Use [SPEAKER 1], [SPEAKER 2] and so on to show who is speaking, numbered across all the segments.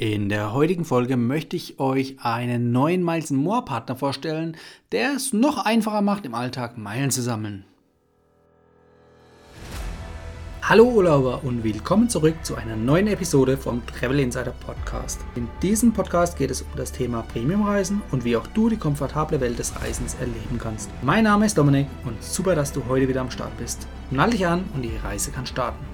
[SPEAKER 1] In der heutigen Folge möchte ich euch einen neuen Miles More Partner vorstellen, der es noch einfacher macht, im Alltag Meilen zu sammeln. Hallo Urlauber und willkommen zurück zu einer neuen Episode vom Travel Insider Podcast. In diesem Podcast geht es um das Thema Premiumreisen und wie auch du die komfortable Welt des Reisens erleben kannst. Mein Name ist Dominik und super, dass du heute wieder am Start bist. Nall dich an und die Reise kann starten.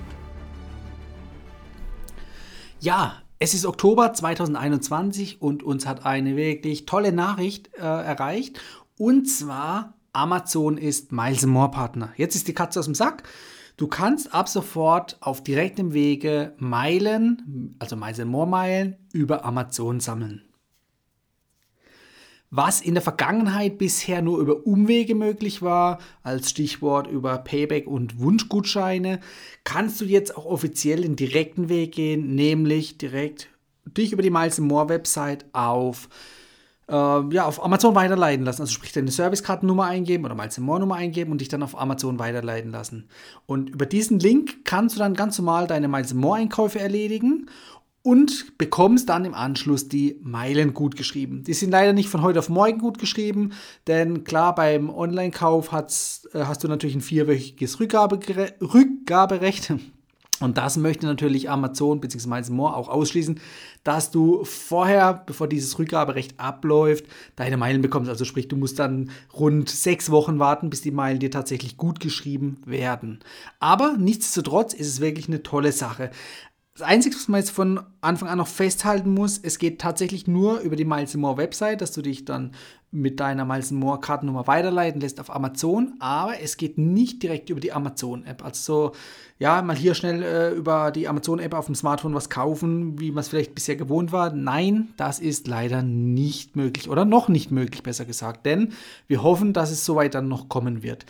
[SPEAKER 1] Ja, es ist Oktober 2021 und uns hat eine wirklich tolle Nachricht äh, erreicht. Und zwar, Amazon ist Miles More Partner. Jetzt ist die Katze aus dem Sack. Du kannst ab sofort auf direktem Wege Meilen, also Miles More Meilen, über Amazon sammeln. Was in der Vergangenheit bisher nur über Umwege möglich war, als Stichwort über Payback und Wunschgutscheine, kannst du jetzt auch offiziell den direkten Weg gehen, nämlich direkt dich über die Miles More Website auf, äh, ja, auf Amazon weiterleiten lassen. Also sprich deine Servicekartennummer eingeben oder Miles More Nummer eingeben und dich dann auf Amazon weiterleiten lassen. Und über diesen Link kannst du dann ganz normal deine Miles More Einkäufe erledigen und bekommst dann im Anschluss die Meilen gut geschrieben. Die sind leider nicht von heute auf morgen gut geschrieben, denn klar, beim Online-Kauf äh, hast du natürlich ein vierwöchiges Rückgabe, Rückgaberecht. Und das möchte natürlich Amazon bzw. More auch ausschließen, dass du vorher, bevor dieses Rückgaberecht abläuft, deine Meilen bekommst. Also sprich, du musst dann rund sechs Wochen warten, bis die Meilen dir tatsächlich gut geschrieben werden. Aber nichtsdestotrotz ist es wirklich eine tolle Sache. Das Einzige, was man jetzt von Anfang an noch festhalten muss, es geht tatsächlich nur über die Miles More Website, dass du dich dann mit deiner Miles More Kartennummer weiterleiten lässt auf Amazon, aber es geht nicht direkt über die Amazon App. Also so, ja, mal hier schnell äh, über die Amazon App auf dem Smartphone was kaufen, wie man es vielleicht bisher gewohnt war. Nein, das ist leider nicht möglich oder noch nicht möglich, besser gesagt, denn wir hoffen, dass es soweit dann noch kommen wird.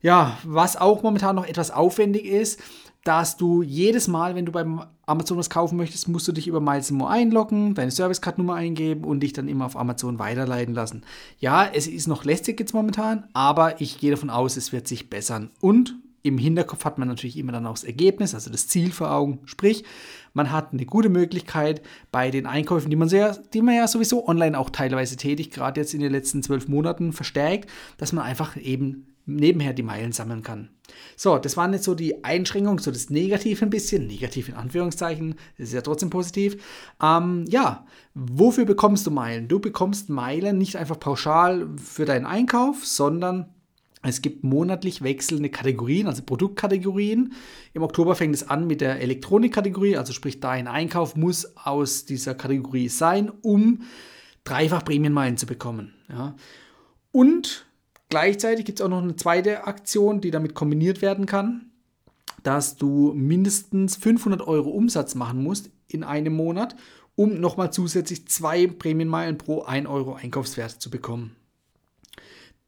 [SPEAKER 1] Ja, was auch momentan noch etwas aufwendig ist, dass du jedes Mal, wenn du beim Amazon was kaufen möchtest, musst du dich über More einloggen, deine Servicecard-Nummer eingeben und dich dann immer auf Amazon weiterleiten lassen. Ja, es ist noch lästig jetzt momentan, aber ich gehe davon aus, es wird sich bessern. Und im Hinterkopf hat man natürlich immer dann auch das Ergebnis, also das Ziel vor Augen. Sprich, man hat eine gute Möglichkeit bei den Einkäufen, die man, sehr, die man ja sowieso online auch teilweise tätigt, gerade jetzt in den letzten zwölf Monaten verstärkt, dass man einfach eben nebenher die Meilen sammeln kann. So, das waren jetzt so die Einschränkungen, so das Negative ein bisschen, negativ in Anführungszeichen, ist ja trotzdem positiv. Ähm, ja, wofür bekommst du Meilen? Du bekommst Meilen nicht einfach pauschal für deinen Einkauf, sondern es gibt monatlich wechselnde Kategorien, also Produktkategorien. Im Oktober fängt es an mit der Elektronikkategorie, also sprich dein Einkauf muss aus dieser Kategorie sein, um dreifach Prämienmeilen zu bekommen. Ja. Und Gleichzeitig gibt es auch noch eine zweite Aktion, die damit kombiniert werden kann, dass du mindestens 500 Euro Umsatz machen musst in einem Monat, um nochmal zusätzlich zwei Prämienmeilen pro 1 Euro Einkaufswert zu bekommen.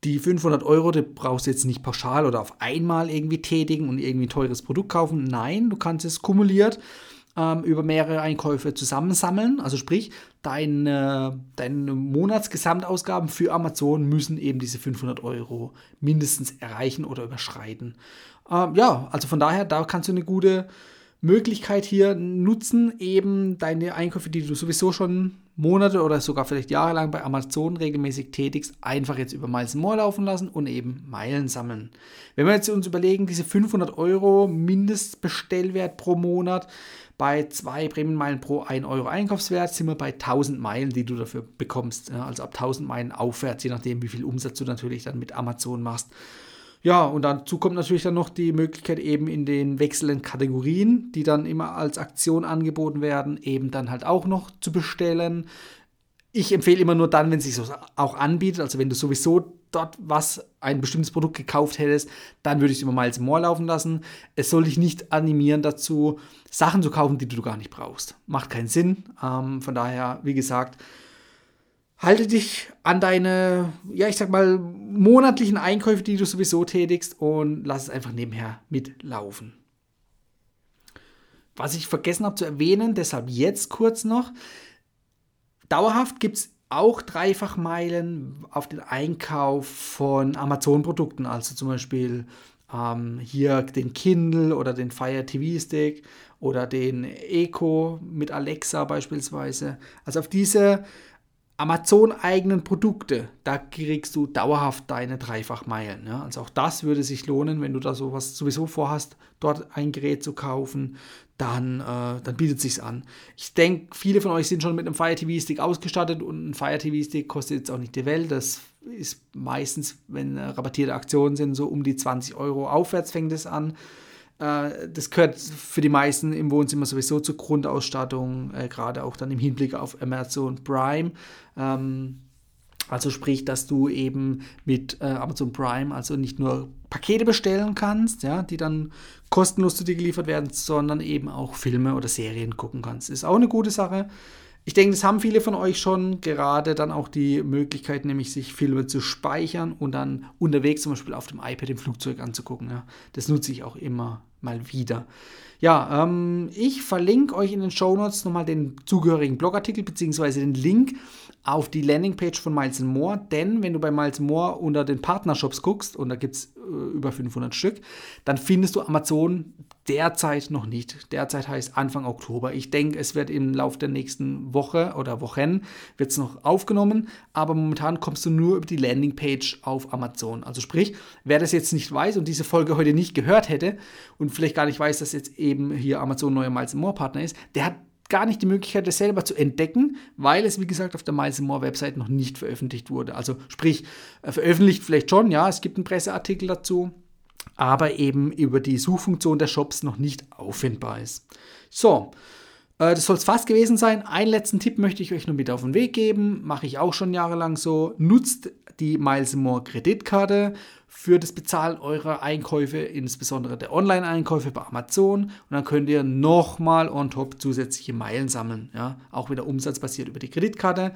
[SPEAKER 1] Die 500 Euro, die brauchst du jetzt nicht pauschal oder auf einmal irgendwie tätigen und irgendwie ein teures Produkt kaufen. Nein, du kannst es kumuliert ähm, über mehrere Einkäufe zusammensammeln. Also sprich, deine, deine Monatsgesamtausgaben für Amazon müssen eben diese 500 Euro mindestens erreichen oder überschreiten. Ähm, ja, also von daher, da kannst du eine gute Möglichkeit hier nutzen, eben deine Einkäufe, die du sowieso schon Monate oder sogar vielleicht jahrelang bei Amazon regelmäßig tätigst, einfach jetzt über Miles More laufen lassen und eben Meilen sammeln. Wenn wir jetzt uns überlegen, diese 500 Euro Mindestbestellwert pro Monat bei zwei Prämienmeilen pro 1 Euro Einkaufswert sind wir bei 1000 Meilen, die du dafür bekommst. Also ab 1000 Meilen aufwärts, je nachdem, wie viel Umsatz du natürlich dann mit Amazon machst. Ja, und dazu kommt natürlich dann noch die Möglichkeit eben in den wechselnden Kategorien, die dann immer als Aktion angeboten werden, eben dann halt auch noch zu bestellen. Ich empfehle immer nur dann, wenn es sich auch anbietet, also wenn du sowieso dort was, ein bestimmtes Produkt gekauft hättest, dann würde ich es immer Miles More laufen lassen. Es soll dich nicht animieren dazu, Sachen zu kaufen, die du gar nicht brauchst. Macht keinen Sinn. Ähm, von daher, wie gesagt, halte dich an deine, ja, ich sag mal, monatlichen Einkäufe, die du sowieso tätigst und lass es einfach nebenher mitlaufen. Was ich vergessen habe zu erwähnen, deshalb jetzt kurz noch. Dauerhaft gibt es auch Dreifachmeilen auf den Einkauf von Amazon-Produkten, also zum Beispiel ähm, hier den Kindle oder den Fire TV Stick oder den Eco mit Alexa beispielsweise. Also auf diese Amazon-eigenen Produkte, da kriegst du dauerhaft deine Dreifachmeilen. Ja? Also auch das würde sich lohnen, wenn du da sowas sowieso vorhast, dort ein Gerät zu kaufen, dann, äh, dann bietet sich an. Ich denke, viele von euch sind schon mit einem Fire TV Stick ausgestattet und ein Fire TV Stick kostet jetzt auch nicht die Welt. Das ist meistens, wenn rabattierte Aktionen sind, so um die 20 Euro aufwärts fängt es an. Äh, das gehört für die meisten im Wohnzimmer sowieso zur Grundausstattung, äh, gerade auch dann im Hinblick auf Amazon Prime. Ähm, also sprich, dass du eben mit äh, Amazon Prime also nicht nur Pakete bestellen kannst, ja, die dann kostenlos zu dir geliefert werden, sondern eben auch Filme oder Serien gucken kannst. Ist auch eine gute Sache. Ich denke, das haben viele von euch schon, gerade dann auch die Möglichkeit, nämlich sich Filme zu speichern und dann unterwegs zum Beispiel auf dem iPad im Flugzeug anzugucken. Ja. Das nutze ich auch immer mal wieder. Ja, ähm, ich verlinke euch in den Show Notes nochmal den zugehörigen Blogartikel bzw. den Link auf die Landingpage von Miles More, denn wenn du bei Miles More unter den Partnershops guckst, und da gibt es äh, über 500 Stück, dann findest du Amazon derzeit noch nicht. Derzeit heißt Anfang Oktober. Ich denke, es wird im Laufe der nächsten Woche oder Wochen wird noch aufgenommen, aber momentan kommst du nur über die Landingpage auf Amazon. Also sprich, wer das jetzt nicht weiß und diese Folge heute nicht gehört hätte und vielleicht gar nicht weiß, dass jetzt eben hier Amazon neuer Miles More Partner ist, der hat gar nicht die Möglichkeit, das selber zu entdecken, weil es, wie gesagt, auf der Miles More Website noch nicht veröffentlicht wurde. Also sprich, äh, veröffentlicht vielleicht schon, ja, es gibt einen Presseartikel dazu, aber eben über die Suchfunktion der Shops noch nicht auffindbar ist. So, das soll es fast gewesen sein. Einen letzten Tipp möchte ich euch noch mit auf den Weg geben. Mache ich auch schon jahrelang so. Nutzt die Miles More Kreditkarte für das Bezahlen eurer Einkäufe, insbesondere der Online-Einkäufe bei Amazon. Und dann könnt ihr nochmal on top zusätzliche Meilen sammeln. Ja? Auch wieder umsatzbasiert über die Kreditkarte.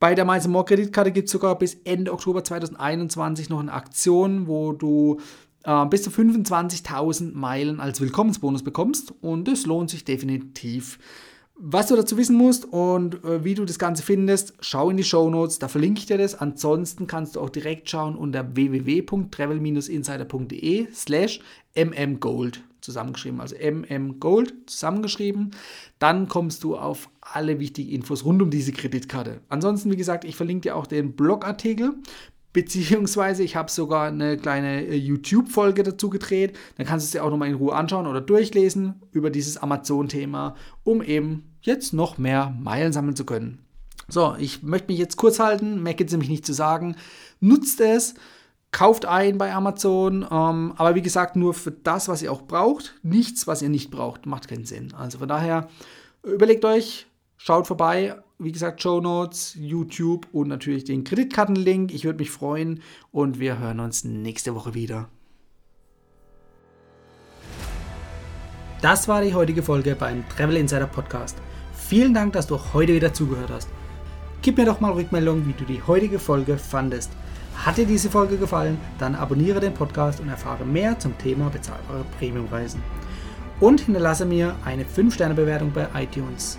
[SPEAKER 1] Bei der Miles More Kreditkarte gibt es sogar bis Ende Oktober 2021 noch eine Aktion, wo du äh, bis zu 25.000 Meilen als Willkommensbonus bekommst. Und das lohnt sich definitiv. Was du dazu wissen musst und äh, wie du das Ganze findest, schau in die Show Notes, da verlinke ich dir das. Ansonsten kannst du auch direkt schauen unter www.travel-insider.de slash mmgold zusammengeschrieben, also mmgold zusammengeschrieben. Dann kommst du auf alle wichtigen Infos rund um diese Kreditkarte. Ansonsten, wie gesagt, ich verlinke dir auch den Blogartikel Beziehungsweise ich habe sogar eine kleine äh, YouTube-Folge dazu gedreht. Dann kannst du es dir auch nochmal in Ruhe anschauen oder durchlesen über dieses Amazon-Thema, um eben jetzt noch mehr Meilen sammeln zu können. So, ich möchte mich jetzt kurz halten, mehr gibt es nämlich nicht zu sagen. Nutzt es, kauft ein bei Amazon, ähm, aber wie gesagt, nur für das, was ihr auch braucht. Nichts, was ihr nicht braucht, macht keinen Sinn. Also von daher, überlegt euch, schaut vorbei wie gesagt, Show Notes, YouTube und natürlich den Kreditkartenlink. Ich würde mich freuen und wir hören uns nächste Woche wieder. Das war die heutige Folge beim Travel Insider Podcast. Vielen Dank, dass du heute wieder zugehört hast. Gib mir doch mal Rückmeldung, wie du die heutige Folge fandest. Hat dir diese Folge gefallen, dann abonniere den Podcast und erfahre mehr zum Thema bezahlbare Premiumreisen. Und hinterlasse mir eine 5-Sterne-Bewertung bei iTunes.